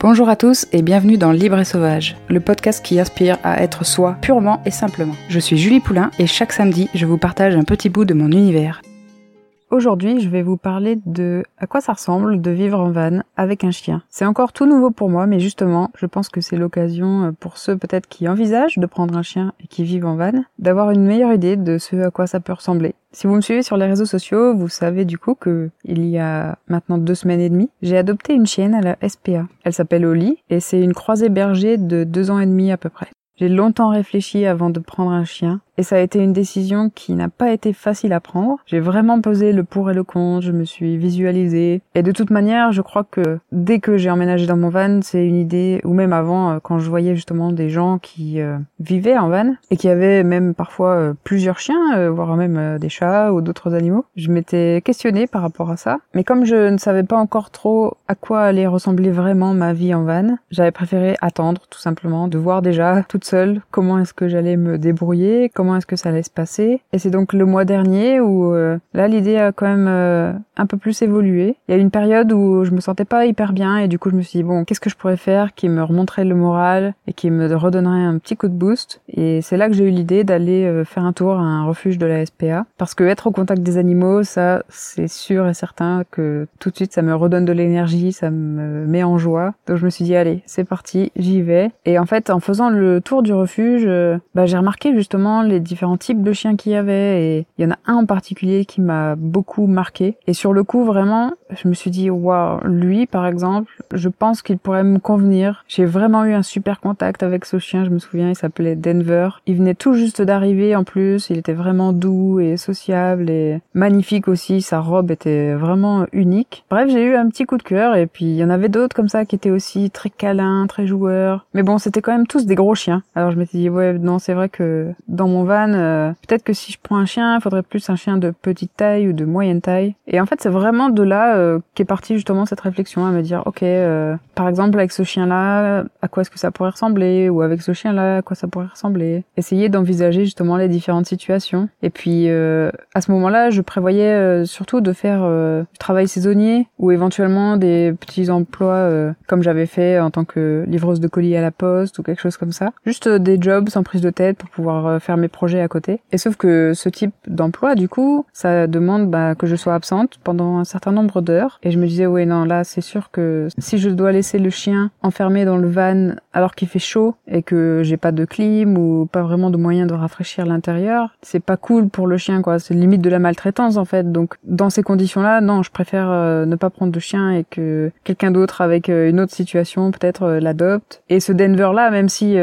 Bonjour à tous et bienvenue dans Libre et Sauvage, le podcast qui aspire à être soi purement et simplement. Je suis Julie Poulain et chaque samedi, je vous partage un petit bout de mon univers. Aujourd'hui, je vais vous parler de à quoi ça ressemble de vivre en van avec un chien. C'est encore tout nouveau pour moi, mais justement, je pense que c'est l'occasion euh, pour ceux peut-être qui envisagent de prendre un chien et qui vivent en van, d'avoir une meilleure idée de ce à quoi ça peut ressembler. Si vous me suivez sur les réseaux sociaux, vous savez du coup que il y a maintenant deux semaines et demie, j'ai adopté une chienne à la SPA. Elle s'appelle Oli et c'est une croisée berger de deux ans et demi à peu près. J'ai longtemps réfléchi avant de prendre un chien et ça a été une décision qui n'a pas été facile à prendre. J'ai vraiment posé le pour et le contre, je me suis visualisée. Et de toute manière, je crois que dès que j'ai emménagé dans mon van, c'est une idée, ou même avant, euh, quand je voyais justement des gens qui euh, vivaient en van et qui avaient même parfois euh, plusieurs chiens, voire même des chats ou d'autres animaux, je m'étais questionnée par rapport à ça. Mais comme je ne savais pas encore trop à quoi allait ressembler vraiment ma vie en van, j'avais préféré attendre tout simplement, de voir déjà toute seule comment est-ce que j'allais me débrouiller, est-ce que ça allait se passer. Et c'est donc le mois dernier où euh, là l'idée a quand même euh, un peu plus évolué. Il y a une période où je me sentais pas hyper bien et du coup je me suis dit bon qu'est-ce que je pourrais faire qui me remonterait le moral et qui me redonnerait un petit coup de boost? Et c'est là que j'ai eu l'idée d'aller euh, faire un tour à un refuge de la SPA parce que être au contact des animaux ça c'est sûr et certain que tout de suite ça me redonne de l'énergie, ça me met en joie. Donc je me suis dit allez c'est parti j'y vais. Et en fait en faisant le tour du refuge bah, j'ai remarqué justement les différents types de chiens qu'il y avait et il y en a un en particulier qui m'a beaucoup marqué. Et sur le coup, vraiment, je me suis dit, waouh, lui, par exemple, je pense qu'il pourrait me convenir. J'ai vraiment eu un super contact avec ce chien, je me souviens, il s'appelait Denver. Il venait tout juste d'arriver en plus, il était vraiment doux et sociable et magnifique aussi, sa robe était vraiment unique. Bref, j'ai eu un petit coup de cœur et puis il y en avait d'autres comme ça qui étaient aussi très câlins, très joueurs. Mais bon, c'était quand même tous des gros chiens. Alors je m'étais dit, ouais, non, c'est vrai que dans mon euh, peut-être que si je prends un chien, il faudrait plus un chien de petite taille ou de moyenne taille. Et en fait, c'est vraiment de là euh, qu'est partie justement cette réflexion à me dire, ok, euh, par exemple avec ce chien-là, à quoi est-ce que ça pourrait ressembler? Ou avec ce chien-là, à quoi ça pourrait ressembler? Essayer d'envisager justement les différentes situations. Et puis à ce moment-là, je prévoyais surtout de faire du travail saisonnier ou éventuellement des petits emplois comme j'avais fait en tant que livreuse de colis à la poste ou quelque chose comme ça. Juste des jobs sans prise de tête pour pouvoir faire mes projets à côté. Et sauf que ce type d'emploi, du coup, ça demande bah, que je sois absente pendant un certain nombre d'heures. Et je me disais, ouais, non, là, c'est sûr que si je dois laisser le chien enfermé dans le van alors qu'il fait chaud et que j'ai pas de clim ou pas vraiment de moyen de rafraîchir l'intérieur, c'est pas cool pour le chien, quoi. C'est limite de la maltraitance, en fait. Donc, dans ces conditions-là, non, je préfère euh, ne pas prendre de chien et que quelqu'un d'autre avec euh, une autre situation peut-être euh, l'adopte. Et ce Denver-là, même si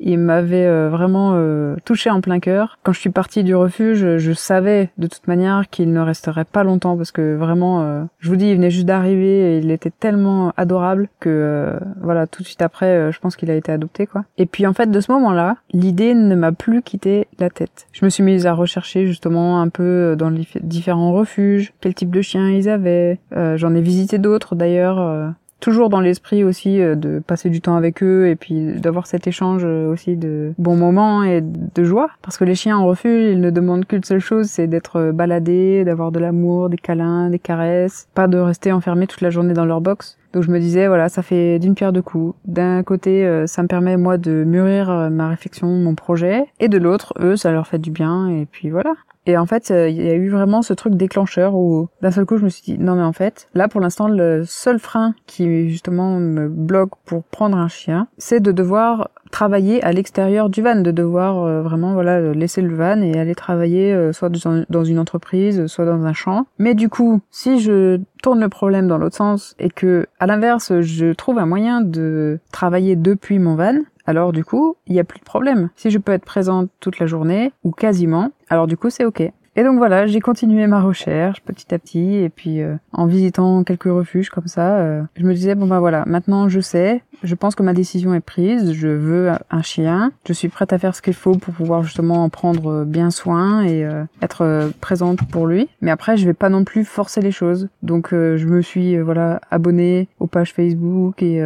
il m'avait vraiment touché en plein quand je suis partie du refuge, je savais de toute manière qu'il ne resterait pas longtemps parce que vraiment, je vous dis, il venait juste d'arriver et il était tellement adorable que voilà, tout de suite après, je pense qu'il a été adopté quoi. Et puis en fait, de ce moment-là, l'idée ne m'a plus quitté la tête. Je me suis mise à rechercher justement un peu dans les différents refuges, quel type de chiens ils avaient. J'en ai visité d'autres d'ailleurs toujours dans l'esprit aussi euh, de passer du temps avec eux et puis d'avoir cet échange euh, aussi de bons moments et de joie. Parce que les chiens en refuge ils ne demandent qu'une seule chose c'est d'être euh, baladés d'avoir de l'amour des câlins des caresses pas de rester enfermés toute la journée dans leur box. Donc je me disais voilà ça fait d'une pierre deux coups. D'un côté ça me permet moi de mûrir ma réflexion mon projet. Et de l'autre eux ça leur fait du bien. Et puis voilà et en fait, euh, il y a eu vraiment ce truc déclencheur où d'un seul coup, je me suis dit non mais en fait, là pour l'instant, le seul frein qui justement me bloque pour prendre un chien, c'est de devoir travailler à l'extérieur du van, de devoir euh, vraiment voilà laisser le van et aller travailler euh, soit dans une entreprise, soit dans un champ. Mais du coup, si je tourne le problème dans l'autre sens et que à l'inverse, je trouve un moyen de travailler depuis mon van, alors du coup, il n'y a plus de problème. Si je peux être présente toute la journée, ou quasiment, alors du coup c'est ok. Et donc voilà, j'ai continué ma recherche petit à petit, et puis euh, en visitant quelques refuges comme ça, euh, je me disais bon bah voilà, maintenant je sais, je pense que ma décision est prise, je veux un chien, je suis prête à faire ce qu'il faut pour pouvoir justement en prendre bien soin et euh, être présente pour lui. Mais après, je vais pas non plus forcer les choses. Donc je me suis voilà abonnée aux pages Facebook et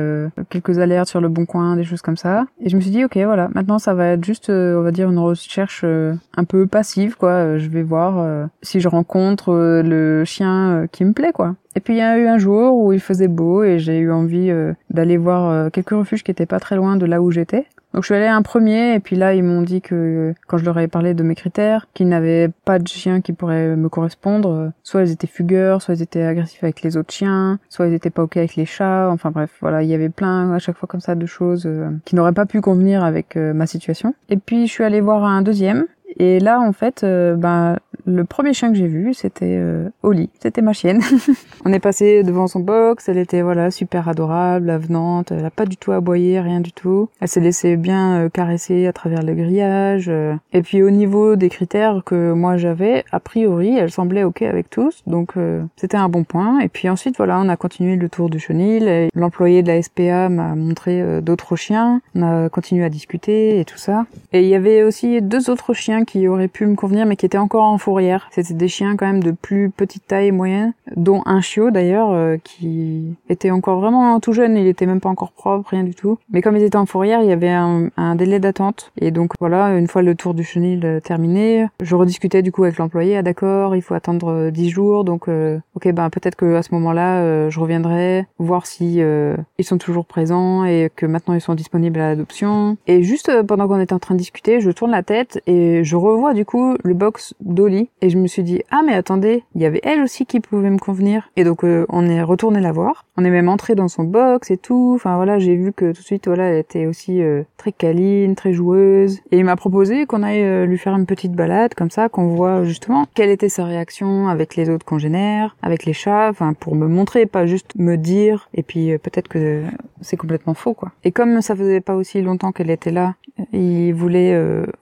quelques alertes sur le Bon Coin, des choses comme ça. Et je me suis dit ok voilà, maintenant ça va être juste on va dire une recherche un peu passive quoi. je vais voir si je rencontre le chien qui me plaît quoi. Et puis il y a eu un jour où il faisait beau et j'ai eu envie d'aller voir quelques refuges qui étaient pas très loin de là où j'étais. Donc je suis allée un premier et puis là ils m'ont dit que quand je leur ai parlé de mes critères, qu'ils n'avaient pas de chiens qui pourraient me correspondre, soit ils étaient fugueurs, soit ils étaient agressifs avec les autres chiens, soit ils étaient pas ok avec les chats, enfin bref, voilà, il y avait plein à chaque fois comme ça de choses euh, qui n'auraient pas pu convenir avec euh, ma situation. Et puis je suis allée voir un deuxième et là, en fait, euh, ben, le premier chien que j'ai vu, c'était euh, Oli. C'était ma chienne. on est passé devant son box. Elle était voilà super adorable, avenante. Elle a pas du tout aboyé, rien du tout. Elle s'est laissée bien euh, caresser à travers le grillage. Euh. Et puis au niveau des critères que moi j'avais, a priori, elle semblait ok avec tous. Donc c'était un bon point. Et puis ensuite, voilà, on a continué le tour du chenil. L'employé de la SPA m'a montré d'autres chiens. On a continué à discuter et tout ça. Et il y avait aussi deux autres chiens qui auraient pu me convenir mais qui étaient encore en fourrière. C'était des chiens quand même de plus petite taille et moyenne, dont un chiot d'ailleurs euh, qui était encore vraiment tout jeune, il était même pas encore propre, rien du tout. Mais comme ils étaient en fourrière, il y avait un, un délai d'attente. Et donc voilà, une fois le tour du chenil euh, terminé, je rediscutais du coup avec l'employé, ah d'accord, il faut attendre 10 euh, jours, donc ok ben peut-être que à ce moment-là je reviendrai voir si ils sont toujours présents et que maintenant ils sont disponibles à l'adoption. Et juste pendant qu'on était en train de discuter, je tourne la tête et je revois du coup le box d'Oli et je me suis dit ah mais attendez, il y avait elle aussi qui pouvait me convenir. Et donc euh, on est retourné la voir. On est même entré dans son box et tout. Enfin voilà, j'ai vu que tout de suite voilà, elle était aussi euh, très câline, très joueuse. Et il m'a proposé qu'on aille euh, lui faire une petite balade comme ça, qu'on voit justement quelle était sa réaction avec les autres congénères, avec les chats, enfin pour me montrer, pas juste me dire. Et puis peut-être que c'est complètement faux quoi. Et comme ça faisait pas aussi longtemps qu'elle était là, il voulait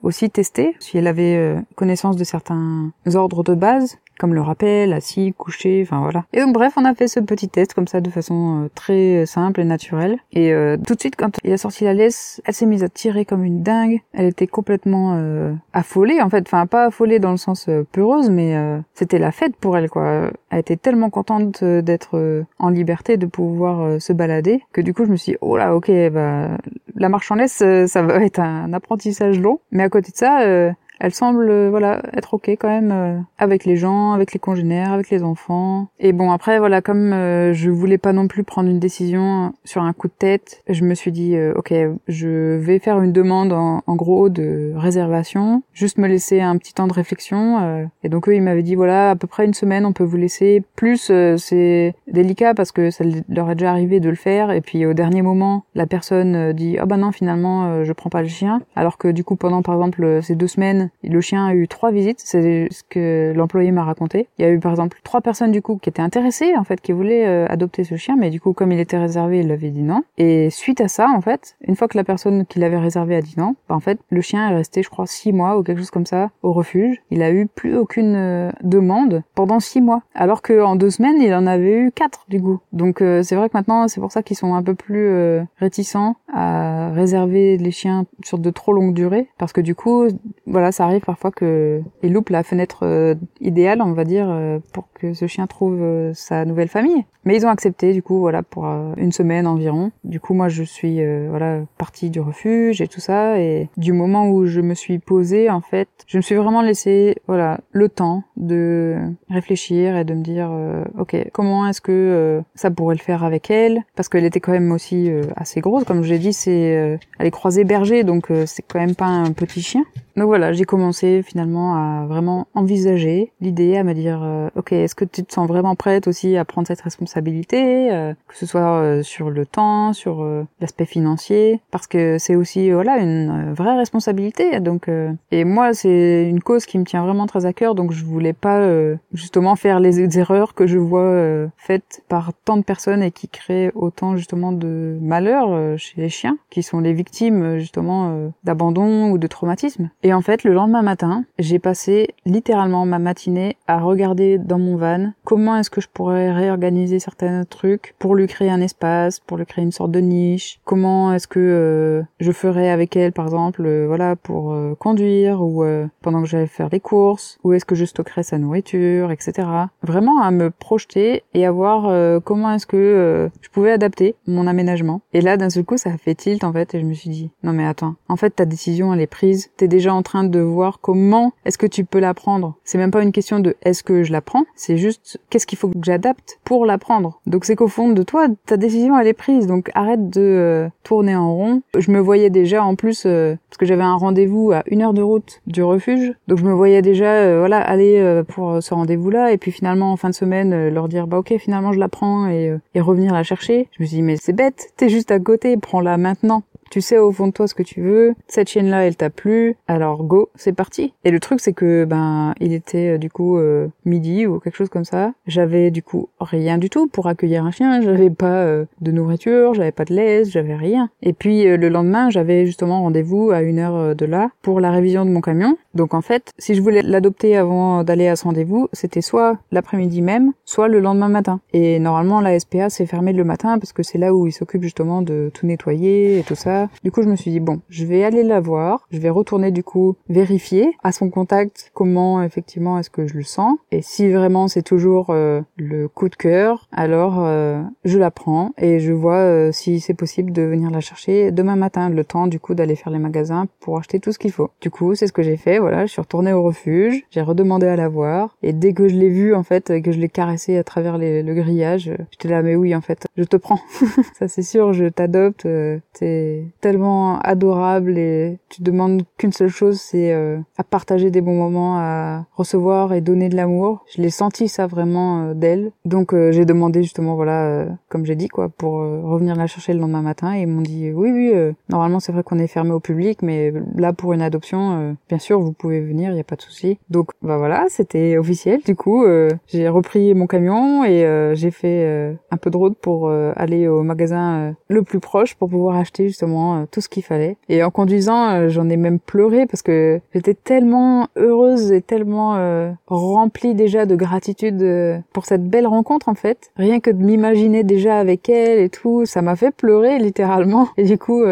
aussi tester si elle avait euh, connaissance de certains ordres de base comme le rappel, assis, couché, enfin voilà. Et donc bref, on a fait ce petit test comme ça de façon euh, très simple et naturelle. Et euh, tout de suite, quand il a sorti la laisse, elle s'est mise à tirer comme une dingue. Elle était complètement euh, affolée en fait, enfin pas affolée dans le sens peureuse, mais c'était la fête pour elle quoi. Elle était tellement contente d'être en liberté, de pouvoir se balader, que du coup je me suis dit, oh là, ok, bah la marche en laisse, ça va être un apprentissage long. Mais à côté de ça, elle semble euh, voilà être ok quand même euh, avec les gens, avec les congénères, avec les enfants. Et bon après voilà comme euh, je voulais pas non plus prendre une décision sur un coup de tête, je me suis dit ok je vais faire une demande en, en, gros de réservation, juste me laisser un petit temps de réflexion. et donc eux ils m'avaient dit voilà à peu près une semaine on peut vous laisser. Plus c'est délicat parce que ça leur est déjà arrivé de le faire et puis au dernier moment la personne dit ah oh bah non finalement je prends pas le chien alors que du coup pendant par exemple ces deux semaines le chien a eu trois visites, c'est ce que l'employé m'a raconté. Il y a eu par exemple trois personnes du coup qui étaient intéressées en fait, qui voulaient euh, adopter ce chien, mais du coup comme il était réservé, il avait dit non. Et suite à ça en fait, une fois que la personne qui l'avait réservé a dit non, bah, en fait le chien est resté je crois six mois ou quelque chose comme ça au refuge. Il a eu plus aucune euh, demande pendant six mois, alors qu'en deux semaines il en avait eu quatre du coup. Donc euh, c'est vrai que maintenant c'est pour ça qu'ils sont un peu plus réticents à réserver les chiens sur de trop longues durées, parce que du coup voilà ça arrive parfois que il loupe la fenêtre euh, idéale, on va dire, euh, pour que ce chien trouve euh, sa nouvelle famille. Mais ils ont accepté, du coup, voilà, pour une semaine environ. Du coup, moi, je suis, voilà, partie du refuge et tout ça. Et du moment où je me suis posée, en fait, je me suis vraiment laissé, voilà, le temps de réfléchir et de me dire, ok, comment est-ce que ça pourrait le faire avec elle? Parce qu'elle était quand même aussi assez grosse, comme je l'ai dit, c'est, elle est croisée berger, donc c'est quand même pas un petit chien. Donc voilà, j'ai commencé finalement à vraiment envisager l'idée, à me dire, euh, ok, est-ce que tu te sens vraiment prête aussi à prendre cette responsabilité, euh, que ce soit euh, sur le temps, sur l'aspect financier, parce que c'est aussi voilà une vraie responsabilité. Donc et moi c'est une cause qui me tient vraiment très à cœur, donc je voulais pas justement faire les erreurs que je vois faites par tant de personnes et qui créent autant justement de malheur chez les chiens, qui sont les victimes justement d'abandon ou de traumatisme. Et en fait, le lendemain matin, j'ai passé littéralement ma matinée à regarder dans mon van comment est-ce que je pourrais réorganiser certains trucs pour lui créer un espace, pour lui créer une sorte de niche. Comment est-ce que euh, je ferais avec elle, par exemple, euh, voilà, pour euh, conduire ou pendant que j'allais faire les courses, où est-ce que je stockerais sa nourriture, etc. Vraiment à me projeter et à voir comment est-ce que je pouvais adapter mon aménagement. Et là, d'un seul coup, ça a fait tilt en fait, et je me suis dit non mais attends, en fait ta décision elle est prise, t'es déjà en train de voir comment est-ce que tu peux l'apprendre. C'est même pas une question de est-ce que je l'apprends, c'est juste qu'est-ce qu'il faut que j'adapte pour l'apprendre. Donc c'est qu'au fond de toi, ta décision elle est prise. Donc arrête de euh, tourner en rond. Je me voyais déjà en plus euh, parce que j'avais un rendez-vous à une heure de route du refuge, donc je me voyais déjà euh, voilà aller pour ce rendez-vous-là et puis finalement en fin de semaine leur dire bah ok finalement je la prends et, et revenir la chercher. Je me suis dit mais c'est bête, t'es juste à côté, prends-la maintenant. Tu sais au fond de toi ce que tu veux. Cette chienne-là, elle t'a plu. Alors go, c'est parti. Et le truc, c'est que ben, il était euh, du coup euh, midi ou quelque chose comme ça. J'avais du coup rien du tout pour accueillir un chien. J'avais pas euh, de nourriture, j'avais pas de laisse, j'avais rien. Et puis le lendemain, j'avais justement rendez-vous à une heure de là pour la révision de mon camion. Donc en fait, si je voulais l'adopter avant d'aller à ce rendez-vous, c'était soit l'après-midi même, soit le lendemain matin. Et normalement, la SPA c'est fermé le matin parce que c'est là où il s'occupe justement de tout nettoyer et tout ça du coup, je me suis dit bon, je vais aller la voir, je vais retourner du coup vérifier à son contact comment effectivement est-ce que je le sens et si vraiment c'est toujours euh, le coup de cœur, alors euh, je la prends et je vois euh, si c'est possible de venir la chercher demain matin, le temps du coup d'aller faire les magasins pour acheter tout ce qu'il faut. Du coup, c'est ce que j'ai fait. Voilà, je suis retournée au refuge, j'ai redemandé à la voir et dès que je l'ai vue en fait, que je l'ai caressée à travers le grillage, j'étais là mais oui en fait, je te prends. Ça c'est sûr, je t'adopte. t'es tellement adorable et tu demandes qu'une seule chose, c'est euh, à partager des bons moments, à recevoir et donner de l'amour. Je l'ai senti ça vraiment euh, d'elle. Donc euh, j'ai demandé justement, voilà, comme j'ai dit quoi, pour revenir la chercher le lendemain matin et ils m'ont dit oui oui, normalement c'est vrai qu'on est fermé au public, mais là pour une adoption, bien sûr vous pouvez venir, il y a pas de souci. Donc bah voilà, c'était officiel. Du coup j'ai repris mon camion et j'ai fait un peu de route pour aller au magasin le plus proche pour pouvoir acheter justement euh, tout ce qu'il fallait. Et en conduisant, euh, j'en ai même pleuré parce que j'étais tellement heureuse et tellement euh, remplie déjà de gratitude pour cette belle rencontre en fait. Rien que de m'imaginer déjà avec elle et tout, ça m'a fait pleurer littéralement. Et du coup,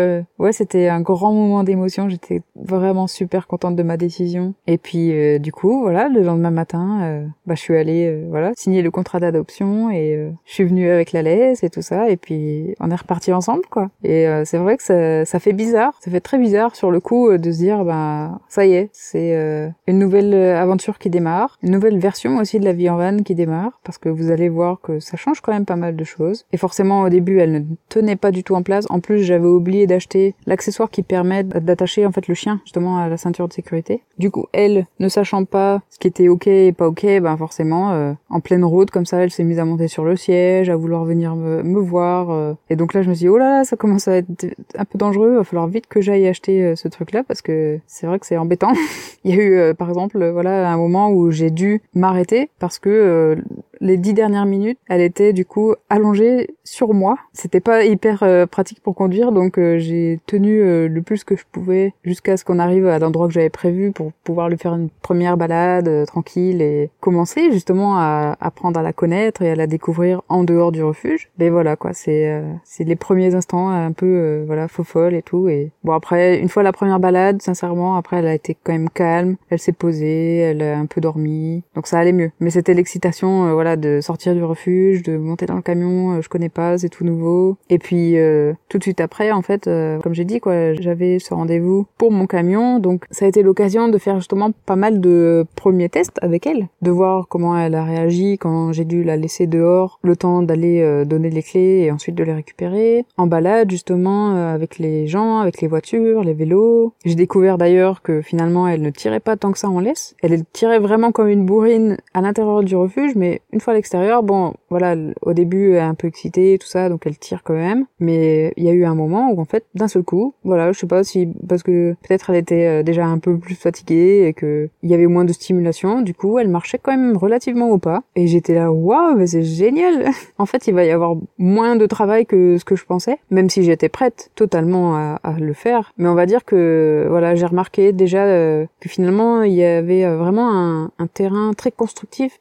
ouais, c'était un grand moment d'émotion. J'étais vraiment super contente de ma décision. Et puis du coup, voilà, le lendemain matin, bah je suis allée, voilà, signer le contrat d'adoption et je suis venue avec la laisse et tout ça. Et puis on est reparti ensemble quoi. Et c'est vrai que ça euh, ça fait bizarre, ça fait très bizarre sur le coup euh, de se dire bah ça y est, c'est euh, une nouvelle aventure qui démarre, une nouvelle version aussi de la vie en van qui démarre parce que vous allez voir que ça change quand même pas mal de choses. Et forcément au début, elle ne tenait pas du tout en place. En plus, j'avais oublié d'acheter l'accessoire qui permet d'attacher en fait le chien justement à la ceinture de sécurité. Du coup, elle ne sachant pas ce qui était OK et pas OK, ben forcément en pleine route comme ça, elle s'est mise à monter sur le siège, à vouloir venir me, me voir et donc là je me suis dit oh là là, ça commence à être un peu dangereux, va falloir vite que j'aille acheter euh, ce truc-là parce que c'est vrai que c'est embêtant. il y a eu, euh, par exemple, euh, voilà, un moment où j'ai dû m'arrêter parce que les dix dernières minutes, elle était du coup allongée sur moi. C'était pas hyper euh, pratique pour conduire, donc euh, j'ai tenu euh, le plus que je pouvais jusqu'à ce qu'on arrive à l'endroit que j'avais prévu pour pouvoir lui faire une première balade tranquille et commencer justement à apprendre à la connaître et à la découvrir en dehors du refuge. Mais voilà quoi, c'est c'est les premiers instants un peu voilà faux folle et tout. Et bon après, une fois la première balade, sincèrement, après elle a été quand même calme, elle s'est posée, elle a un peu dormi, donc ça allait mieux. Mais c'était l'excitation voilà de sortir du refuge, de monter dans le camion, euh, je connais pas, c'est tout nouveau. Et puis euh, tout de suite après, en fait, euh, comme j'ai dit, quoi, j'avais ce rendez-vous pour mon camion, donc ça a été l'occasion de faire justement pas mal de premiers tests avec elle, de voir comment elle a réagi quand j'ai dû la laisser dehors, le temps d'aller donner les clés et ensuite de les récupérer, en balade justement avec les gens, avec les voitures, les vélos. J'ai découvert d'ailleurs que finalement elle ne tirait pas tant que ça en laisse, elle tirait vraiment comme une bourrine à l'intérieur du refuge, mais une à l'extérieur, bon, voilà, au début, elle est un peu excitée, tout ça, donc elle tire quand même. Mais il y a eu un moment où, en fait, d'un seul coup, voilà, je sais pas si, parce que peut-être elle était euh, déjà un peu plus fatiguée et que il y avait moins de stimulation, du coup, elle marchait quand même relativement au pas. Et j'étais là, waouh, mais c'est génial! en fait, il va y avoir moins de travail que ce que je pensais, même si j'étais prête totalement à, le faire. Mais on va dire que, voilà, j'ai remarqué déjà euh, que finalement, il y avait euh, vraiment un terrain très constructif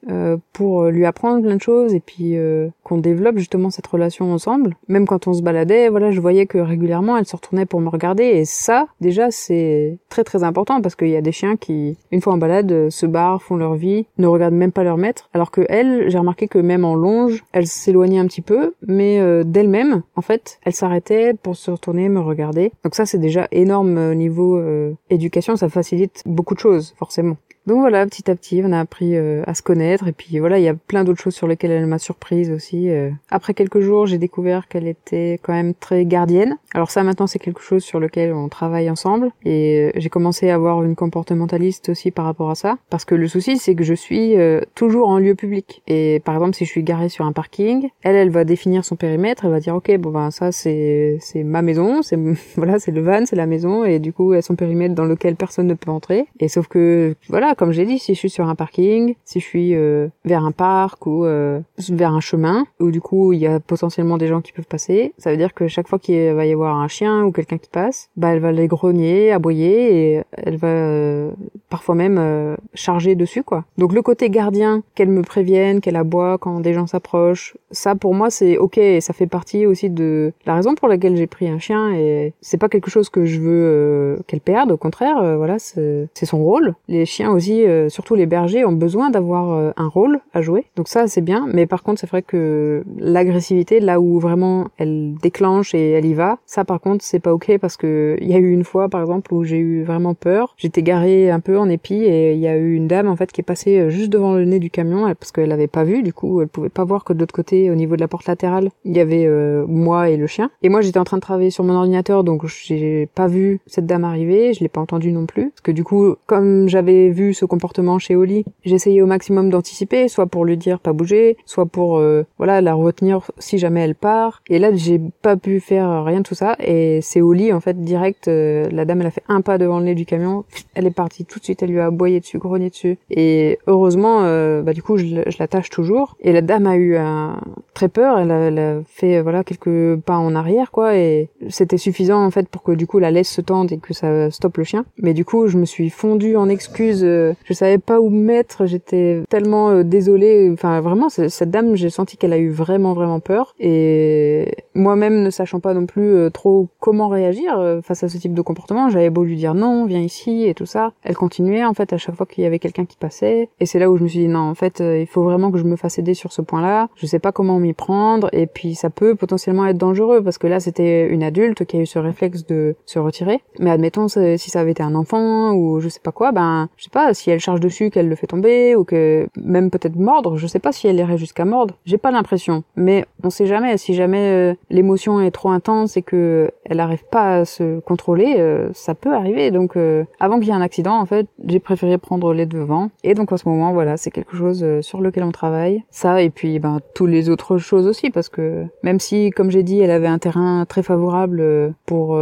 pour lui lui apprendre plein de choses et puis euh, qu'on développe justement cette relation ensemble. Même quand on se baladait, voilà, je voyais que régulièrement elle se retournait pour me regarder et ça, déjà, c'est très très important parce qu'il y a des chiens qui, une fois en balade, se barrent, font leur vie, ne regardent même pas leur maître. Alors que elle, j'ai remarqué que même en longe, elle s'éloignait un petit peu, mais euh, d'elle-même, en fait, elle s'arrêtait pour se retourner, me regarder. Donc ça, c'est déjà énorme au niveau euh, éducation, ça facilite beaucoup de choses, forcément. Donc voilà, petit à petit, on a appris euh, à se connaître. Et puis voilà, il y a plein d'autres choses sur lesquelles elle m'a surprise aussi. Euh. Après quelques jours, j'ai découvert qu'elle était quand même très gardienne. Alors ça maintenant, c'est quelque chose sur lequel on travaille ensemble. Et euh, j'ai commencé à avoir une comportementaliste aussi par rapport à ça. Parce que le souci c'est que je suis toujours en lieu public. Et par exemple si je suis garée sur un parking, elle elle va définir son périmètre, elle va dire OK, bon ben ça c'est c'est ma maison, c'est voilà, c'est le van, c'est la maison. Et du coup, elle a son périmètre dans lequel personne ne peut entrer et sauf que voilà, comme j'ai dit, si je suis sur un parking, si je suis euh, vers un parc ou euh, vers un chemin, où du coup il y a potentiellement des gens qui peuvent passer, ça veut dire que chaque fois qu'il va y avoir un chien ou quelqu'un qui passe, bah elle va les grogner, aboyer et elle va euh, parfois même charger dessus quoi. Donc le côté gardien, qu'elle me prévienne, qu'elle aboie quand des gens s'approchent, ça pour moi c'est ok et ça fait partie aussi de la raison pour laquelle j'ai pris un chien et c'est pas quelque chose que je veux qu'elle perde, au contraire, voilà c'est son rôle. Les chiens aussi euh, surtout les bergers, ont besoin d'avoir euh, un rôle à jouer. Donc ça, c'est bien. Mais par contre, c'est vrai que l'agressivité, là où vraiment elle déclenche et elle y va, ça par contre, c'est pas ok parce que il y a eu une fois, par exemple, où j'ai eu vraiment peur. J'étais garée un peu en épi et il y a eu une dame en fait qui est passée euh, juste devant le nez du camion parce qu'elle avait pas vu. Du coup, elle pouvait pas voir que de l'autre côté, au niveau de la porte latérale, il y avait moi et le chien. Et moi, j'étais en train de travailler sur mon ordinateur, donc j'ai pas vu cette dame arriver. Je l'ai pas entendue non plus parce que du coup, comme j'avais vu ce comportement chez Oli. J'essayais au maximum d'anticiper, soit pour lui dire pas bouger, soit pour euh, voilà la retenir si jamais elle part. Et là, j'ai pas pu faire rien de tout ça. Et c'est Oli en fait direct. Euh, la dame, elle a fait un pas devant le nez du camion. Elle est partie tout de suite. Elle lui a aboyé dessus, grogné dessus. Et heureusement, euh, bah du coup, je, je la tâche toujours. Et la dame a eu un très peur. Elle a, elle a fait voilà quelques pas en arrière quoi. Et c'était suffisant en fait pour que du coup la laisse se tendre et que ça stoppe le chien. Mais du coup, je me suis fondue en excuses je savais pas où mettre, j'étais tellement euh, désolée. Enfin, vraiment, cette dame, j'ai senti qu'elle a eu vraiment, vraiment peur. Et moi-même, ne sachant pas non plus euh, trop comment réagir euh, face à ce type de comportement, j'avais beau lui dire non, viens ici et tout ça. Elle continuait, en fait, à chaque fois qu'il y avait quelqu'un qui passait. Et c'est là où je me suis dit non, en fait, il faut vraiment que je me fasse aider sur ce point-là. Je sais pas comment m'y prendre. Et puis, ça peut potentiellement être dangereux parce que là, c'était une adulte qui a eu ce réflexe de se retirer. Mais admettons, si ça avait été un enfant ou je sais pas quoi, ben, je sais pas, si elle charge dessus qu'elle le fait tomber ou que même peut-être mordre, je sais pas si elle irait jusqu'à mordre. J'ai pas l'impression, mais on sait jamais. Si jamais euh, l'émotion est trop intense et que elle arrive pas à se contrôler, euh, ça peut arriver. Donc euh, avant qu'il y ait un accident, en fait, j'ai préféré prendre les devants. Et donc en ce moment, voilà, c'est quelque chose sur lequel on travaille. Ça et puis ben tous les autres choses aussi parce que même si, comme j'ai dit, elle avait un terrain très favorable pour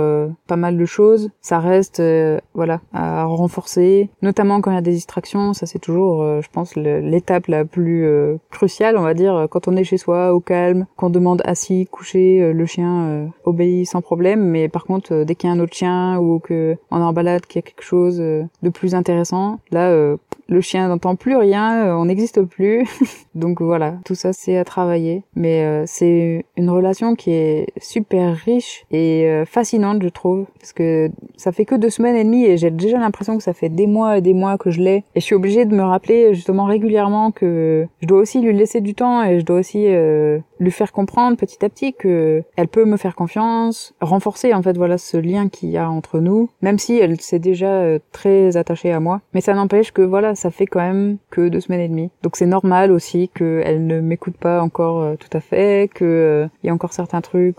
pas mal de choses, ça reste voilà à renforcer, notamment quand il y a des distractions, ça c'est toujours, euh, je pense, l'étape la plus euh, cruciale, on va dire, quand on est chez soi, au calme, qu'on demande assis, couché, euh, le chien obéit sans problème, mais par contre, dès qu'il y a un autre chien ou que on est en balade, qu'il y a quelque chose de plus intéressant, là, le chien n'entend plus rien, on n'existe plus. Donc voilà, tout ça c'est à travailler, mais c'est une relation qui est super riche et fascinante, je trouve, parce que ça fait que deux semaines et demie et j'ai déjà l'impression que ça fait des mois et des mois que je l'ai. Et je suis obligée de me rappeler justement régulièrement que je dois aussi lui laisser du temps et je dois aussi euh, lui faire comprendre petit à petit que elle peut me faire confiance, renforcer en fait voilà ce lien qu'il y a entre nous, même si elle s'est déjà euh, très attachée à moi. Mais ça n'empêche que voilà, ça fait quand même que deux semaines et demie. Donc c'est normal aussi qu'elle ne m'écoute pas encore euh, tout à fait, que il y a encore certains trucs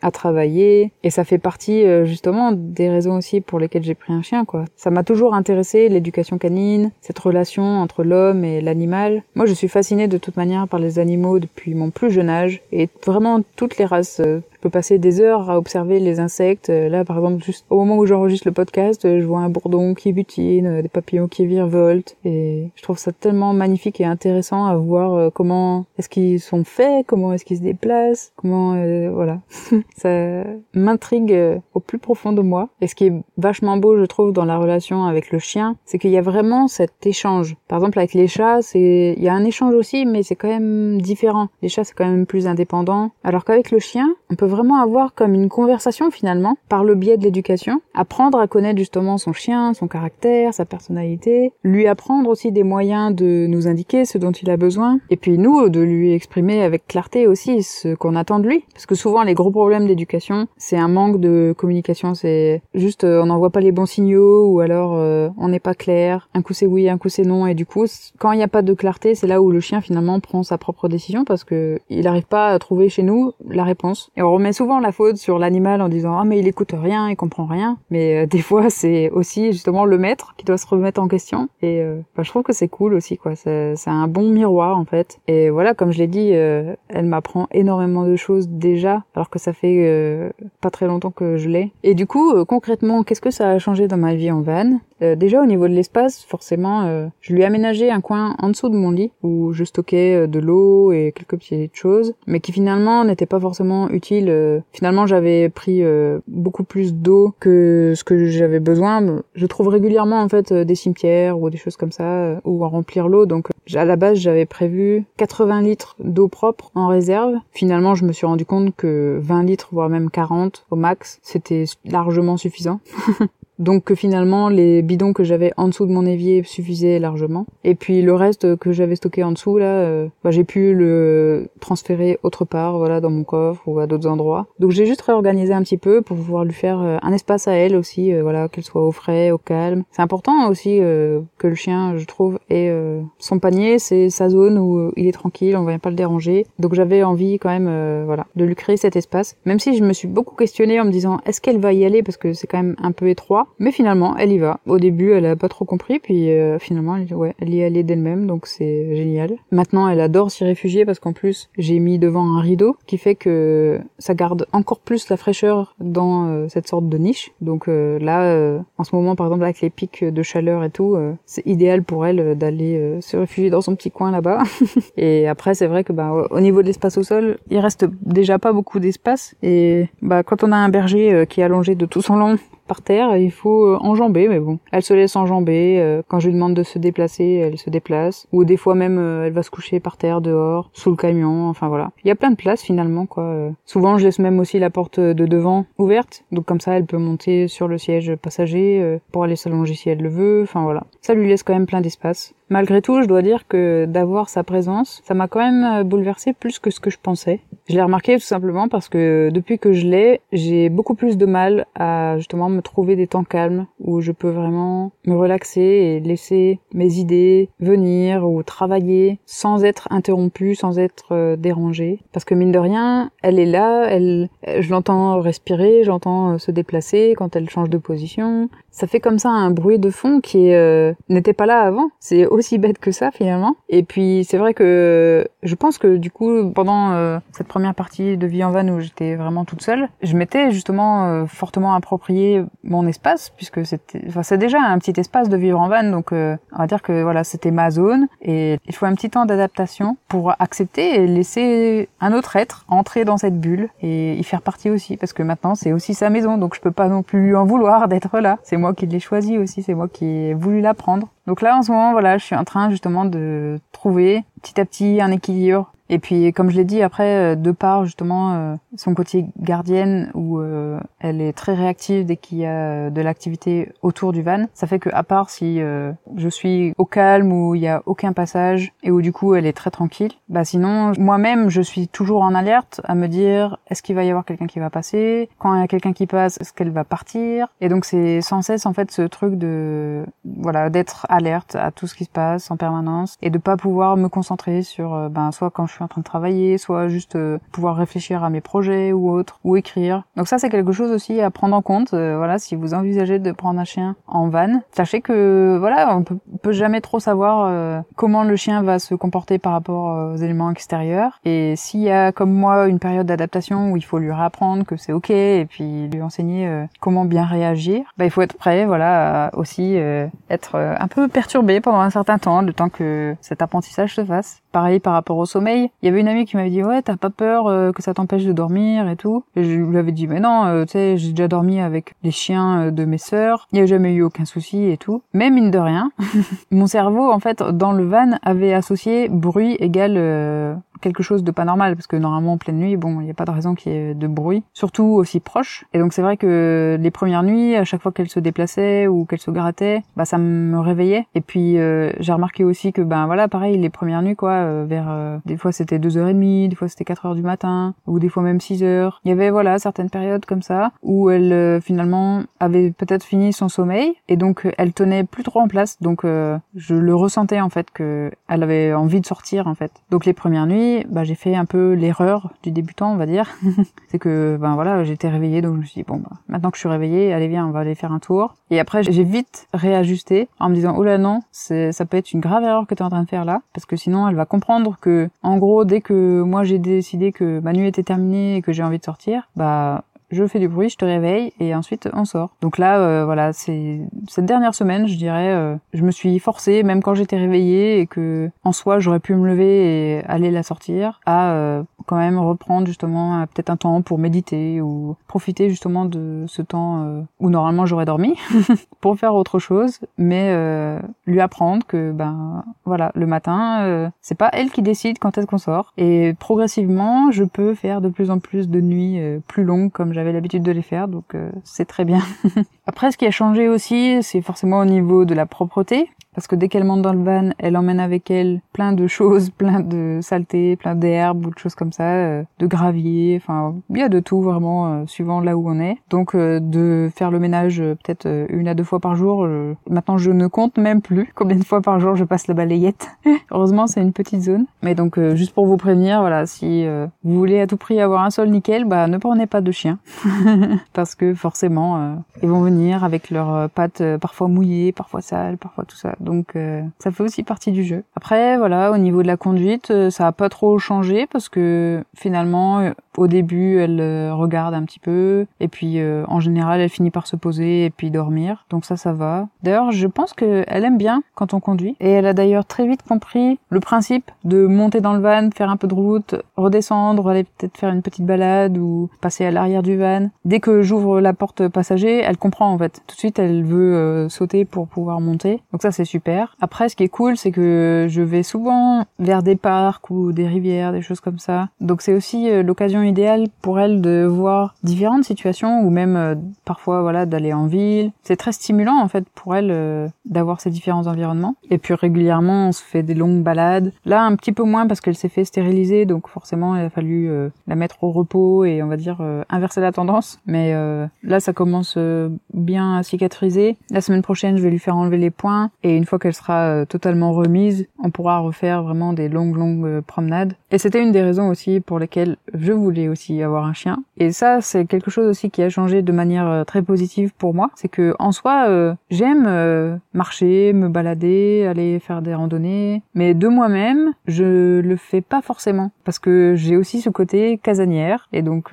à travailler. Et ça fait partie justement des raisons aussi pour lesquelles j'ai pris un chien quoi. Ça m'a toujours intéressé l'éducation canine, cette relation entre l'homme et l'animal. Moi, je suis fascinée de toute manière par les animaux depuis mon plus jeune âge et vraiment toutes les races. Euh, je peux passer des heures à observer les insectes. Euh, là, par exemple, juste au moment où j'enregistre le podcast, euh, je vois un bourdon qui butine, des papillons qui virevoltent, Et je trouve ça tellement magnifique et intéressant à voir euh, comment est-ce qu'ils sont faits, comment est-ce qu'ils se déplacent, comment euh, voilà. ça m'intrigue euh, au plus profond de moi. Et ce qui est vachement beau, je trouve, dans la relation avec le chien, c'est qu'il y a vraiment cet échange. Par exemple, avec les chats, c'est il y a un échange aussi, mais c'est quand même différent. Les chats, c'est quand même plus indépendant. Alors qu'avec le chien, on peut vraiment avoir comme une conversation finalement par le biais de l'éducation, apprendre à connaître justement son chien, son caractère, sa personnalité, lui apprendre aussi des moyens de nous indiquer ce dont il a besoin, et puis nous de lui exprimer avec clarté aussi ce qu'on attend de lui, parce que souvent les gros problèmes d'éducation, c'est un manque de communication, c'est juste euh, on n'envoie pas les bons signaux ou alors euh, on n'est pas clair, un coup c'est oui, un coup c'est non, et du coup quand il n'y a pas de clarté, c'est là où le chien finalement prend sa propre décision parce que il n'arrive pas à trouver chez nous la réponse. Et on remet souvent la faute sur l'animal en disant ah mais il écoute rien, il comprend rien, mais euh, des fois c'est aussi justement le maître qui doit se remettre en question. Et euh, bah, je trouve que c'est cool aussi quoi. C'est un bon miroir en fait. Et voilà comme je l'ai dit euh, elle m'apprend énormément de choses déjà alors que ça fait euh, pas très longtemps que je l'ai. Et du coup concrètement qu'est-ce que ça a changé dans ma vie en van? Déjà au niveau de l'espace forcément je lui ai aménagé un coin en dessous de mon lit où je stockais de l'eau et quelques petites choses mais qui finalement n'étaient pas forcément utiles finalement j'avais pris beaucoup plus d'eau que ce que j'avais besoin je trouve régulièrement en fait des cimetières ou des choses comme ça, euh, ou à remplir l'eau. Donc à la base j'avais prévu 80 litres d'eau propre en réserve. Finalement je me suis rendu compte que 20 litres, voire même 40 au max, c'était largement suffisant. Donc que finalement les bidons que j'avais en dessous de mon évier suffisaient largement. Et puis le reste que j'avais stocké en dessous là, euh, bah, j'ai pu le transférer autre part, voilà, dans mon coffre ou à d'autres endroits. Donc j'ai juste réorganisé un petit peu pour pouvoir lui faire euh, un espace à elle aussi, euh, voilà, qu'elle soit au frais, au calme. C'est important aussi que le chien, je trouve, ait son panier, c'est sa zone où il est tranquille, on va pas le déranger. Donc j'avais envie quand même, voilà, de lui créer cet espace. Même si je me suis beaucoup questionnée en me disant est-ce qu'elle va y aller? Parce que c'est quand même un peu étroit. Mais finalement, elle y va. Au début, elle a pas trop compris, puis euh, finalement, elle, ouais, elle y est allée d'elle-même, donc c'est génial. Maintenant, elle adore s'y réfugier parce qu'en plus, j'ai mis devant un rideau qui fait que ça garde encore plus la fraîcheur dans euh, cette sorte de niche. Donc euh, là, en ce moment, par exemple, avec les pics de chaleur et tout, c'est idéal pour elle d'aller se réfugier dans son petit coin là-bas. et après, c'est vrai que bah, au niveau de l'espace au sol, il reste déjà pas beaucoup d'espace. Et bah, quand on a un berger qui est allongé de tout son long par terre, il faut euh, enjamber, mais bon. Elle se laisse enjamber, euh, quand je lui demande de se déplacer, elle se déplace. Ou des fois même, euh, elle va se coucher par terre, dehors, sous le camion, enfin voilà. Il y a plein de places finalement, quoi. Souvent, je laisse même aussi la porte de devant ouverte, donc comme ça, elle peut monter sur le siège passager pour aller s'allonger si elle le veut, enfin voilà. Ça lui laisse quand même plein d'espace. Malgré tout, je dois dire que d'avoir sa présence, ça m'a quand même euh, bouleversé plus que ce que je pensais. Je l'ai remarqué tout simplement parce que depuis que je l'ai, j'ai beaucoup plus de mal à justement me trouver des temps calmes où je peux vraiment me relaxer et laisser mes idées venir ou travailler sans être interrompue, sans être euh, dérangée. Parce que mine de rien, elle est là, elle, je l'entends respirer, j'entends euh, se déplacer quand elle change de position. Ça fait comme ça un bruit de fond qui n'était pas là avant. C'est bête que ça finalement. Et puis c'est vrai que je pense que du coup pendant euh, cette première partie de vie en van où j'étais vraiment toute seule, je m'étais justement euh, fortement approprié mon espace puisque c'était, enfin c'est déjà un petit espace de vivre en van donc euh, on va dire que voilà c'était ma zone et il faut un petit temps d'adaptation pour accepter et laisser un autre être entrer dans cette bulle et y faire partie aussi parce que maintenant c'est aussi sa maison donc je peux pas non plus lui en vouloir d'être là. C'est moi qui l'ai choisi aussi, c'est moi qui ai voulu la prendre. Donc là, en ce moment, voilà, je suis en train justement de trouver petit à petit un équilibre et puis, comme je l'ai dit, après, euh, de part justement euh, son côté gardienne, où euh, elle est très réactive dès qu'il y a de l'activité autour du van, ça fait que à part si je suis au calme, où il y a aucun passage, et où du coup elle est très tranquille, bah sinon, moi-même, je suis toujours en alerte à me dire, est-ce qu'il va y avoir quelqu'un qui va passer? Quand il y a quelqu'un qui passe, est-ce qu'elle va partir? Et donc c'est sans cesse en fait ce truc de, voilà, d'être alerte à tout ce qui se passe en permanence, et de pas pouvoir me concentrer sur, ben soit quand je suis en train de travailler, soit juste euh, pouvoir réfléchir à mes projets ou autres, ou écrire. Donc ça c'est quelque chose aussi à prendre en compte. Euh, voilà, si vous envisagez de prendre un chien en van, sachez que voilà, on peut, peut jamais trop savoir euh, comment le chien va se comporter par rapport aux éléments extérieurs. Et s'il y a comme moi une période d'adaptation où il faut lui réapprendre que c'est ok et puis lui enseigner comment bien réagir, bah, il faut être prêt, voilà, aussi être un peu perturbé pendant un certain temps, le temps que cet apprentissage se fasse. Pareil par rapport au sommeil. Il y avait une amie qui m'avait dit ouais t'as pas peur euh, que ça t'empêche de dormir et tout. Et je lui avais dit mais non, euh, tu sais j'ai déjà dormi avec les chiens euh, de mes sœurs. Il n'y a jamais eu aucun souci et tout. Mais mine de rien, mon cerveau en fait dans le van avait associé bruit égal quelque chose de pas normal parce que normalement en pleine nuit, bon, il n'y a pas de raison qu'il y ait de bruit, surtout aussi proche. Et donc c'est vrai que les premières nuits, à chaque fois qu'elle se déplaçait ou qu'elle se grattait, bah ça me réveillait. Et puis euh, j'ai remarqué aussi que ben voilà, pareil, les premières nuits quoi, euh, vers euh, des fois c'était 2h30, des fois c'était 4h du matin ou des fois même 6h. Il y avait voilà certaines périodes comme ça où elle finalement avait peut-être fini son sommeil et donc elle tenait plus trop en place. Donc je le ressentais en fait que elle avait envie de sortir en fait. Donc les premières nuits bah, j'ai fait un peu l'erreur du débutant, on va dire. c'est que, ben voilà, j'étais réveillée, donc je me suis dit, bon, bah, maintenant que je suis réveillée, allez viens, on va aller faire un tour. Et après, j'ai vite réajusté en me disant, oh là non, ça peut être une grave erreur que tu es en train de faire là, parce que sinon, elle va comprendre que, en gros, dès que moi j'ai décidé que ma nuit était terminée et que j'ai envie de sortir, bah, je fais du bruit, je te réveille et ensuite on sort. Donc là, euh, voilà, c'est cette dernière semaine, je dirais, euh, je me suis forcée, même quand j'étais réveillée et que en soi j'aurais pu me lever et aller la sortir, à euh, quand même reprendre justement peut-être un temps pour méditer ou profiter justement de ce temps où normalement j'aurais dormi pour faire autre chose, mais lui apprendre que ben voilà, le matin, c'est pas elle qui décide quand est-ce qu'on sort et progressivement, je peux faire de plus en plus de nuits plus longues comme j'avais j'avais l'habitude de les faire, donc euh, c'est très bien. Après, ce qui a changé aussi, c'est forcément au niveau de la propreté parce que dès qu'elle monte dans le van, elle emmène avec elle plein de choses, plein de saletés, plein d'herbes ou de choses comme ça, euh, de gravier, enfin il y a de tout vraiment euh, suivant là où on est. Donc de faire le ménage peut-être une à deux fois par jour, maintenant je ne compte même plus combien de fois par jour je passe la balayette. Heureusement c'est une petite zone. Mais donc juste pour vous prévenir, voilà, si vous voulez à tout prix avoir un sol nickel, bah ne prenez pas de chien parce que forcément ils vont venir avec leurs pattes parfois mouillées, parfois sales, parfois tout ça. Donc euh, ça fait aussi partie du jeu. Après voilà, au niveau de la conduite, euh, ça a pas trop changé parce que finalement euh, au début, elle regarde un petit peu et puis en général, elle finit par se poser et puis dormir. Donc ça ça va. D'ailleurs, je pense que elle aime bien quand on conduit et elle a d'ailleurs très vite compris le principe de monter dans le van, faire un peu de route, redescendre, aller peut-être faire une petite balade ou passer à l'arrière du van. Dès que j'ouvre la porte passager, elle comprend en fait. Tout de suite, elle veut sauter pour pouvoir monter. Donc ça c'est super. Après, ce qui est cool, c'est que je vais souvent vers des parcs ou des rivières, des choses comme ça. Donc c'est aussi euh, l'occasion idéale pour elle de voir différentes situations ou même euh, parfois voilà d'aller en ville. C'est très stimulant en fait pour elle euh, d'avoir ces différents environnements. Et puis régulièrement, on se fait des longues balades. Là, un petit peu moins parce qu'elle s'est fait stériliser, donc forcément, il a fallu la mettre au repos et on va dire inverser la tendance. Mais là, ça commence bien à cicatriser. La semaine prochaine, je vais lui faire enlever les points et une fois qu'elle sera euh, totalement remise, on pourra refaire vraiment des longues longues euh, promenades. Et c'était une des raisons aussi pour lesquelles je voulais aussi avoir un chien. Et ça, c'est quelque chose aussi qui a changé de manière euh, très positive pour moi. C'est que en soi, j'aime marcher, me balader, aller faire des randonnées, mais de moi-même, je le fais pas forcément parce que j'ai aussi ce côté casanière. Et donc,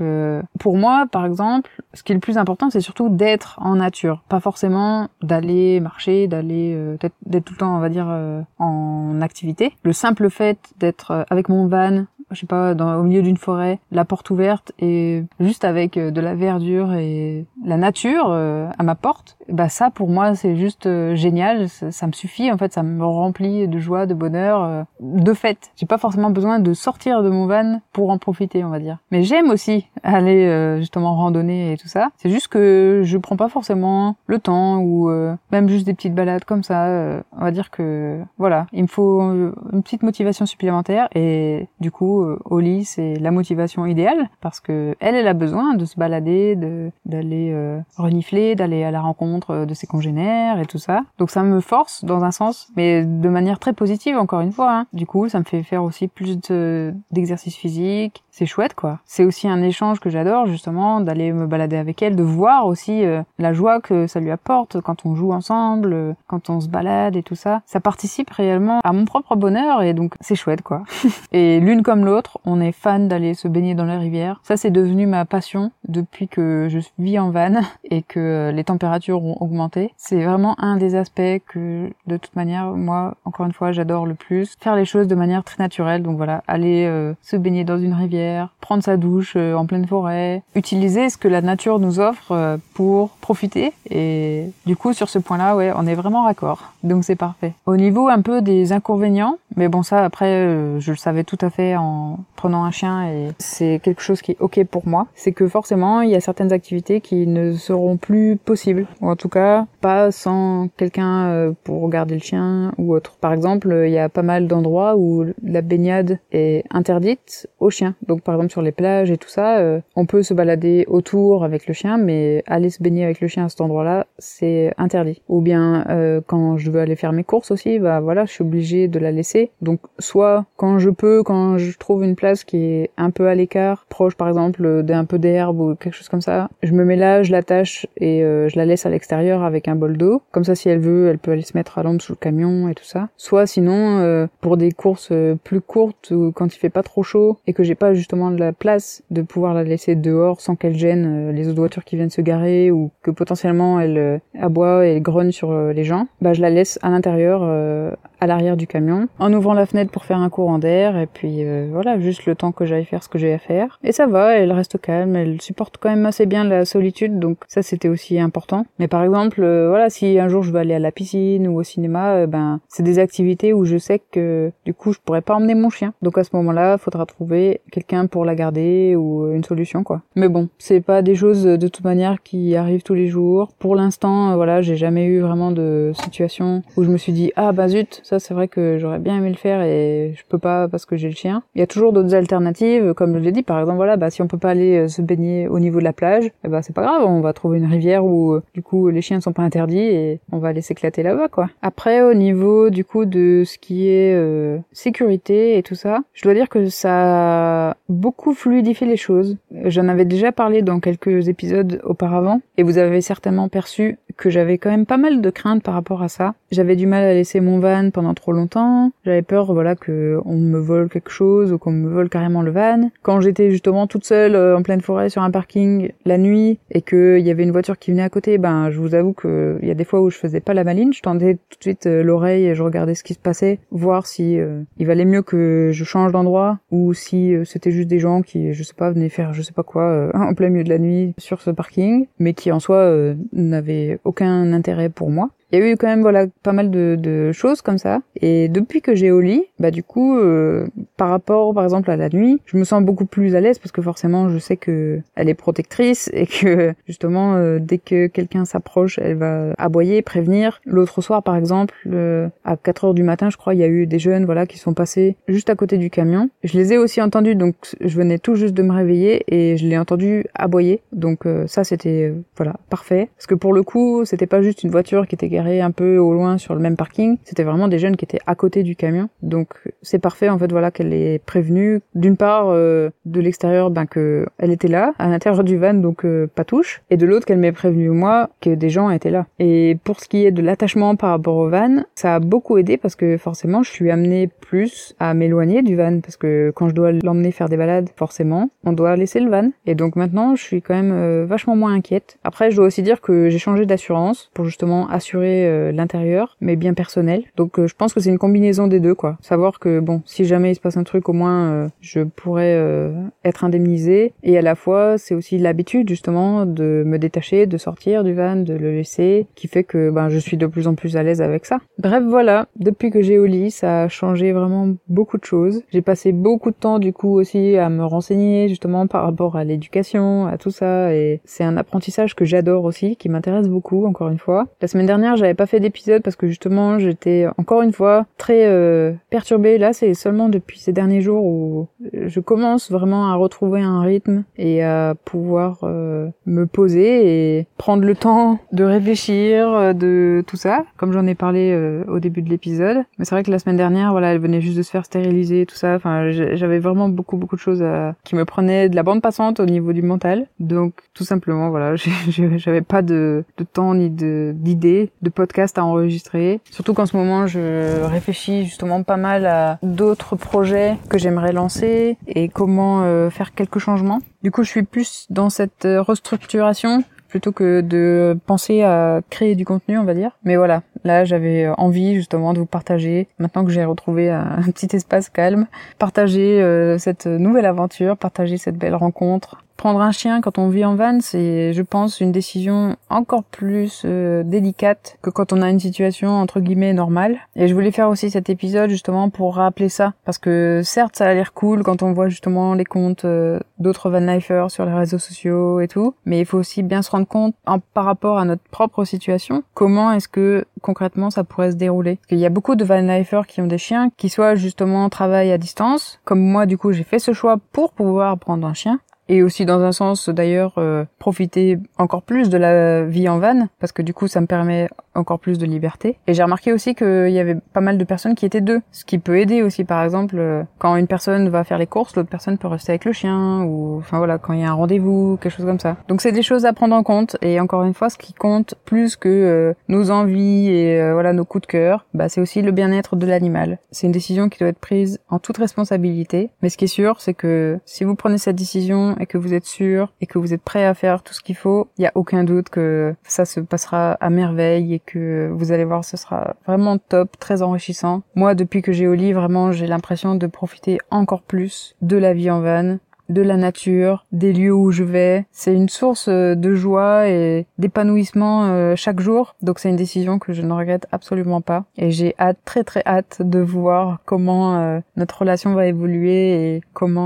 pour moi, par exemple, ce qui est le plus important, c'est surtout d'être en nature, pas forcément d'aller marcher, d'aller peut-être d'être tout le temps, on va dire, euh, en activité. Le simple fait d'être euh, avec mon van, je sais pas, au milieu d'une forêt, la porte ouverte et juste avec euh, de la verdure et la nature à ma porte, bah ça pour moi c'est juste génial, ça, me suffit en fait, ça me remplit de joie, de bonheur, de fait. J'ai pas forcément besoin de sortir de mon van pour en profiter, on va dire. Mais j'aime aussi aller justement randonner et tout ça. C'est juste que je prends pas forcément le temps ou même juste des petites balades comme ça euh, on va dire que voilà, il me faut une petite motivation supplémentaire et du coup, euh, Oli c'est la motivation idéale parce que elle, elle a besoin de se balader, de d'aller euh, renifler, d'aller à la rencontre rencontre de ses congénères et tout ça. Donc ça me force dans un sens, mais de manière très positive encore une fois. Hein. Du coup, ça me fait faire aussi plus d'exercices physiques, c'est chouette quoi. C'est aussi un échange que j'adore justement d'aller me balader avec elle, de voir aussi euh, la joie que ça lui apporte quand on joue ensemble, euh, quand on se balade et tout ça. Ça participe réellement à mon propre bonheur et donc c'est chouette quoi. et l'une comme l'autre, on est fan d'aller se baigner dans la rivière. Ça c'est devenu ma passion depuis que je vis en van et que euh, les températures ont augmenté. C'est vraiment un des aspects que de toute manière moi encore une fois j'adore le plus. Faire les choses de manière très naturelle. Donc voilà, aller se baigner dans une rivière prendre sa douche euh, en pleine forêt, utiliser ce que la nature nous offre euh, pour profiter. Et du coup, sur ce point-là, ouais, on est vraiment raccord. Donc c'est parfait. Au niveau un peu des inconvénients, mais bon ça après, euh, je le savais tout à fait en prenant un chien et c'est quelque chose qui est ok pour moi. C'est que forcément, il y a certaines activités qui ne seront plus possibles, ou en tout cas pas sans quelqu'un pour garder le chien ou autre. Par exemple, il y a pas mal d'endroits où la baignade est interdite aux chiens. Donc par exemple sur les plages et tout ça, euh, on peut se balader autour avec le chien, mais aller se baigner avec le chien à cet endroit-là, c'est interdit. Ou bien euh, quand je veux aller faire mes courses aussi, bah voilà, je suis obligée de la laisser. Donc soit quand je peux, quand je trouve une place qui est un peu à l'écart, proche par exemple d'un peu d'herbe ou quelque chose comme ça, je me mets là, je l'attache et euh, je la laisse à l'extérieur avec un bol d'eau. Comme ça, si elle veut, elle peut aller se mettre à l'ombre sous le camion et tout ça. Soit sinon, pour des courses plus courtes ou quand il fait pas trop chaud et que j'ai pas juste de la place de pouvoir la laisser dehors sans qu'elle gêne euh, les autres voitures qui viennent se garer ou que potentiellement elle euh, aboie et grogne sur euh, les gens, bah je la laisse à l'intérieur, à l'arrière du camion, en ouvrant la fenêtre pour faire un courant d'air et puis voilà, juste le temps que j'aille faire ce que j'ai à faire. Et ça va, elle reste calme, elle supporte quand même assez bien la solitude, donc ça c'était aussi important. Mais par exemple, voilà, si un jour je veux aller à la piscine ou au cinéma, ben c'est des activités où je sais que du coup je pourrais pas emmener mon chien. Donc à ce moment-là, faudra trouver quelqu'un pour la garder ou une solution quoi. Mais bon, c'est pas des choses de toute manière qui arrivent tous les jours. Pour l'instant, euh, voilà, j'ai jamais eu vraiment de situation où je me suis dit ah bah zut, ça c'est vrai que j'aurais bien aimé le faire et je peux pas parce que j'ai le chien. Il y a toujours d'autres alternatives, comme je l'ai dit, par exemple voilà, bah si on peut pas aller euh, se baigner au niveau de la plage, eh bah c'est pas grave, on va trouver une rivière où euh, du coup les chiens ne sont pas interdits et on va aller s'éclater là-bas quoi. Après au niveau du coup de ce qui est sécurité et tout ça, je dois dire que ça beaucoup fluidifier les choses. J'en avais déjà parlé dans quelques épisodes auparavant, et vous avez certainement perçu que j'avais quand même pas mal de craintes par rapport à ça. J'avais du mal à laisser mon van pendant trop longtemps. J'avais peur, voilà, que on me vole quelque chose ou qu'on me vole carrément le van. Quand j'étais justement toute seule euh, en pleine forêt sur un parking la nuit et qu'il y avait une voiture qui venait à côté, ben je vous avoue que il y a des fois où je faisais pas la maline, je tendais tout de suite euh, l'oreille et je regardais ce qui se passait, voir si euh, il valait mieux que je change d'endroit ou si c'était juste des gens qui, je sais pas, venaient faire je sais pas quoi en plein milieu de la nuit sur ce parking, mais qui en soi n'avaient aucun intérêt pour moi. Il y a eu quand même voilà pas mal de, de choses comme ça. Et depuis que j'ai au lit, bah du coup, euh, par rapport par exemple à la nuit, je me sens beaucoup plus à l'aise parce que forcément je sais que elle est protectrice et que justement euh, dès que quelqu'un s'approche, elle va aboyer, prévenir. L'autre soir par exemple, euh, à 4 heures du matin, je crois, il y a eu des jeunes voilà qui sont passés juste à côté du camion. Je les ai aussi entendus, donc je venais tout juste de me réveiller et je l'ai entendu aboyer. Donc ça c'était voilà parfait parce que pour le coup, c'était pas juste une voiture qui était un peu au loin sur le même parking. C'était vraiment des jeunes qui étaient à côté du camion. Donc c'est parfait en fait voilà qu'elle est prévenue d'une part euh, de l'extérieur ben que elle était là à l'intérieur du van donc euh, pas touche et de l'autre qu'elle m'ait prévenu moi que des gens étaient là. Et pour ce qui est de l'attachement par rapport au van, ça a beaucoup aidé parce que forcément je suis amenée plus à m'éloigner du van parce que quand je dois l'emmener faire des balades forcément on doit laisser le van et donc maintenant je suis quand même euh, vachement moins inquiète. Après je dois aussi dire que j'ai changé d'assurance pour justement assurer euh, l'intérieur, mais bien personnel. Donc euh, je pense que c'est une combinaison des deux, quoi. Savoir que bon, si jamais il se passe un truc, au moins euh, je pourrais être indemnisé. Et à la fois, c'est aussi l'habitude justement de me détacher, de sortir du van, de le laisser, qui fait que ben je suis de plus en plus à l'aise avec ça. Bref, voilà. Depuis que j'ai lit, ça a changé vraiment beaucoup de choses. J'ai passé beaucoup de temps du coup aussi à me renseigner justement par rapport à l'éducation, à tout ça, et c'est un apprentissage que j'adore aussi, qui m'intéresse beaucoup. Encore une fois, la semaine dernière j'avais pas fait d'épisode parce que justement j'étais encore une fois très euh, perturbée. Là, c'est seulement depuis ces derniers jours où je commence vraiment à retrouver un rythme et à pouvoir euh, me poser et prendre le temps de réfléchir euh, de tout ça, comme j'en ai parlé au début de l'épisode. Mais c'est vrai que la semaine dernière, voilà, elle venait juste de se faire stériliser, tout ça. Enfin, j'avais vraiment beaucoup beaucoup de choses qui me prenaient de la bande passante au niveau du mental. Donc tout simplement, voilà, j'avais pas de, de temps ni d'idées de podcast à enregistrer. Surtout qu'en ce moment, je réfléchis justement pas mal à d'autres projets que j'aimerais lancer et comment euh, faire quelques changements. Du coup, je suis plus dans cette euh, restructuration plutôt que de penser à créer du contenu, on va dire. Mais voilà, là j'avais envie justement de vous partager, maintenant que j'ai retrouvé un, petit espace calme, partager euh, cette nouvelle aventure, partager cette belle rencontre, Prendre un chien quand on vit en van, c'est, je pense, une décision encore plus euh, délicate que quand on a une situation entre guillemets normale. Et je voulais faire aussi cet épisode justement pour rappeler ça, parce que certes, ça a l'air cool quand on voit justement les comptes euh, d'autres van lifers sur les réseaux sociaux et tout, mais il faut aussi bien se rendre compte en, par rapport à notre propre situation, comment est-ce que concrètement ça pourrait se dérouler. Parce qu'il y a beaucoup de van lifers qui ont des chiens qui soit justement travaillent à distance, comme moi du coup j'ai fait ce choix pour pouvoir prendre un chien, et aussi dans un sens d'ailleurs euh, profiter encore plus de la vie en van parce que du coup ça me permet encore plus de liberté. Et j'ai remarqué aussi qu'il y avait pas mal de personnes qui étaient deux, ce qui peut aider aussi par exemple euh, quand une personne va faire les courses, l'autre personne peut rester avec le chien ou enfin voilà quand il y a un rendez-vous, quelque chose comme ça. Donc c'est des choses à prendre en compte et encore une fois ce qui compte plus que euh, nos envies et voilà nos coups de cœur, bah c'est aussi le bien-être de l'animal. C'est une décision qui doit être prise en toute responsabilité, mais ce qui est sûr c'est que si vous prenez cette décision et que vous êtes sûr et que vous êtes prêt à faire tout ce qu'il faut, il y a aucun doute que ça se passera à merveille que vous allez voir, ce sera vraiment top, très enrichissant. Moi, depuis que j'ai Oli, vraiment, j'ai l'impression de profiter encore plus de la vie en van de la nature, des lieux où je vais. C'est une source euh, de joie et d'épanouissement euh, chaque jour. Donc c'est une décision que je ne regrette absolument pas. Et j'ai hâte, très très hâte de voir comment euh, notre relation va évoluer et comment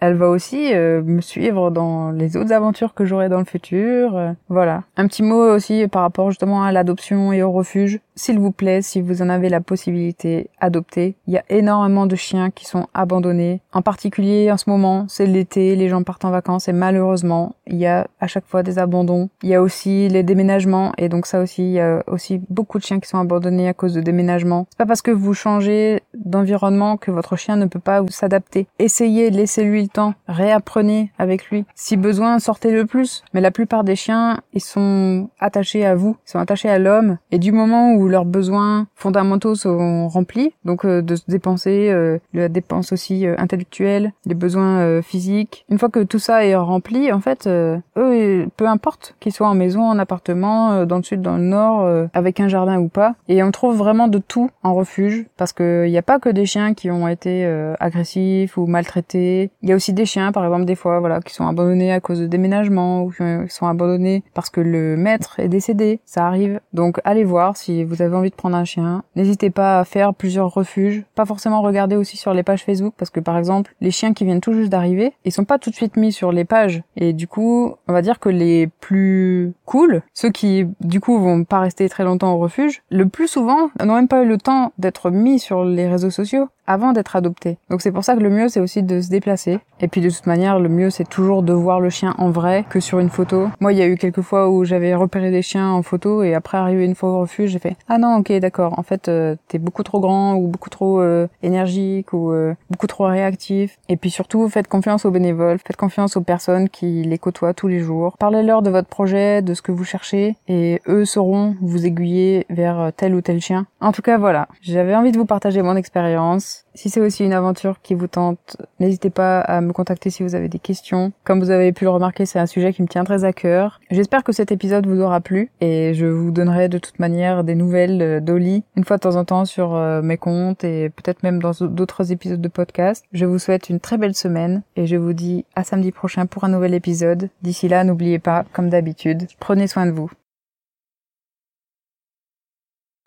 elle va aussi me suivre dans les autres aventures que j'aurai dans le futur. voilà. Un petit mot aussi par rapport justement à l'adoption et au refuge. S'il vous plaît, si vous en avez la possibilité, adoptez. Il y a énormément de chiens qui sont abandonnés. En particulier en ce moment, c'est l'été, les gens partent en vacances et malheureusement, il y a à chaque fois des abandons. Il y a aussi les déménagements et donc ça aussi, il y a aussi beaucoup de chiens qui sont abandonnés à cause de déménagements. C'est pas parce que vous changez d'environnement que votre chien ne peut pas s'adapter. Essayez, laissez-lui le temps, réapprenez avec lui. Si besoin, sortez le plus. Mais la plupart des chiens, ils sont attachés à vous, ils sont attachés à l'homme et du moment où leurs besoins fondamentaux sont remplis, donc euh, de se dépenser, euh, la dépense aussi euh, intellectuelle, les besoins physique. Une fois que tout ça est rempli, en fait, euh, eux, peu importe qu'ils soient en maison, en appartement, euh, dans le sud, dans le nord, euh, avec un jardin ou pas, et on trouve vraiment de tout en refuge, parce qu'il n'y a pas que des chiens qui ont été agressifs ou maltraités. Il y a aussi des chiens, par exemple, des fois, voilà, qui sont abandonnés à cause de déménagement ou qui sont abandonnés parce que le maître est décédé. Ça arrive. Donc, allez voir si vous avez envie de prendre un chien. N'hésitez pas à faire plusieurs refuges. Pas forcément regarder aussi sur les pages Facebook, parce que par exemple, les chiens qui viennent tout juste d'arriver ils sont pas tout de suite mis sur les pages. Et du coup, on va dire que les plus cool, ceux qui du coup vont pas rester très longtemps au refuge, le plus souvent n'ont même pas eu le temps d'être mis sur les réseaux sociaux avant d'être adopté. Donc c'est pour ça que le mieux c'est aussi de se déplacer. Et puis de toute manière, le mieux c'est toujours de voir le chien en vrai que sur une photo. Moi, il y a eu quelques fois où j'avais repéré des chiens en photo et après arrivé une fois au refuge, j'ai fait ah non, ok, d'accord. En fait, euh, t'es beaucoup trop grand ou beaucoup trop euh, énergique ou euh, beaucoup trop réactif. Et puis surtout, faites confiance aux bénévoles, faites confiance aux personnes qui les côtoient tous les jours. Parlez-leur de votre projet, de ce que vous cherchez et eux sauront vous aiguiller vers tel ou tel chien. En tout cas, voilà. J'avais envie de vous partager mon expérience si c'est aussi une aventure qui vous tente, n'hésitez pas à me contacter si vous avez des questions. Comme vous avez pu le remarquer, c'est un sujet qui me tient très à cœur. J'espère que cet épisode vous aura plu et je vous donnerai de toute manière des nouvelles d'Oli une fois de temps en temps sur euh, mes comptes et peut-être même dans d'autres épisodes de podcast. Je vous souhaite une très belle semaine et je vous dis à samedi prochain pour un nouvel épisode. D'ici là, n'oubliez pas, comme d'habitude, prenez soin de vous.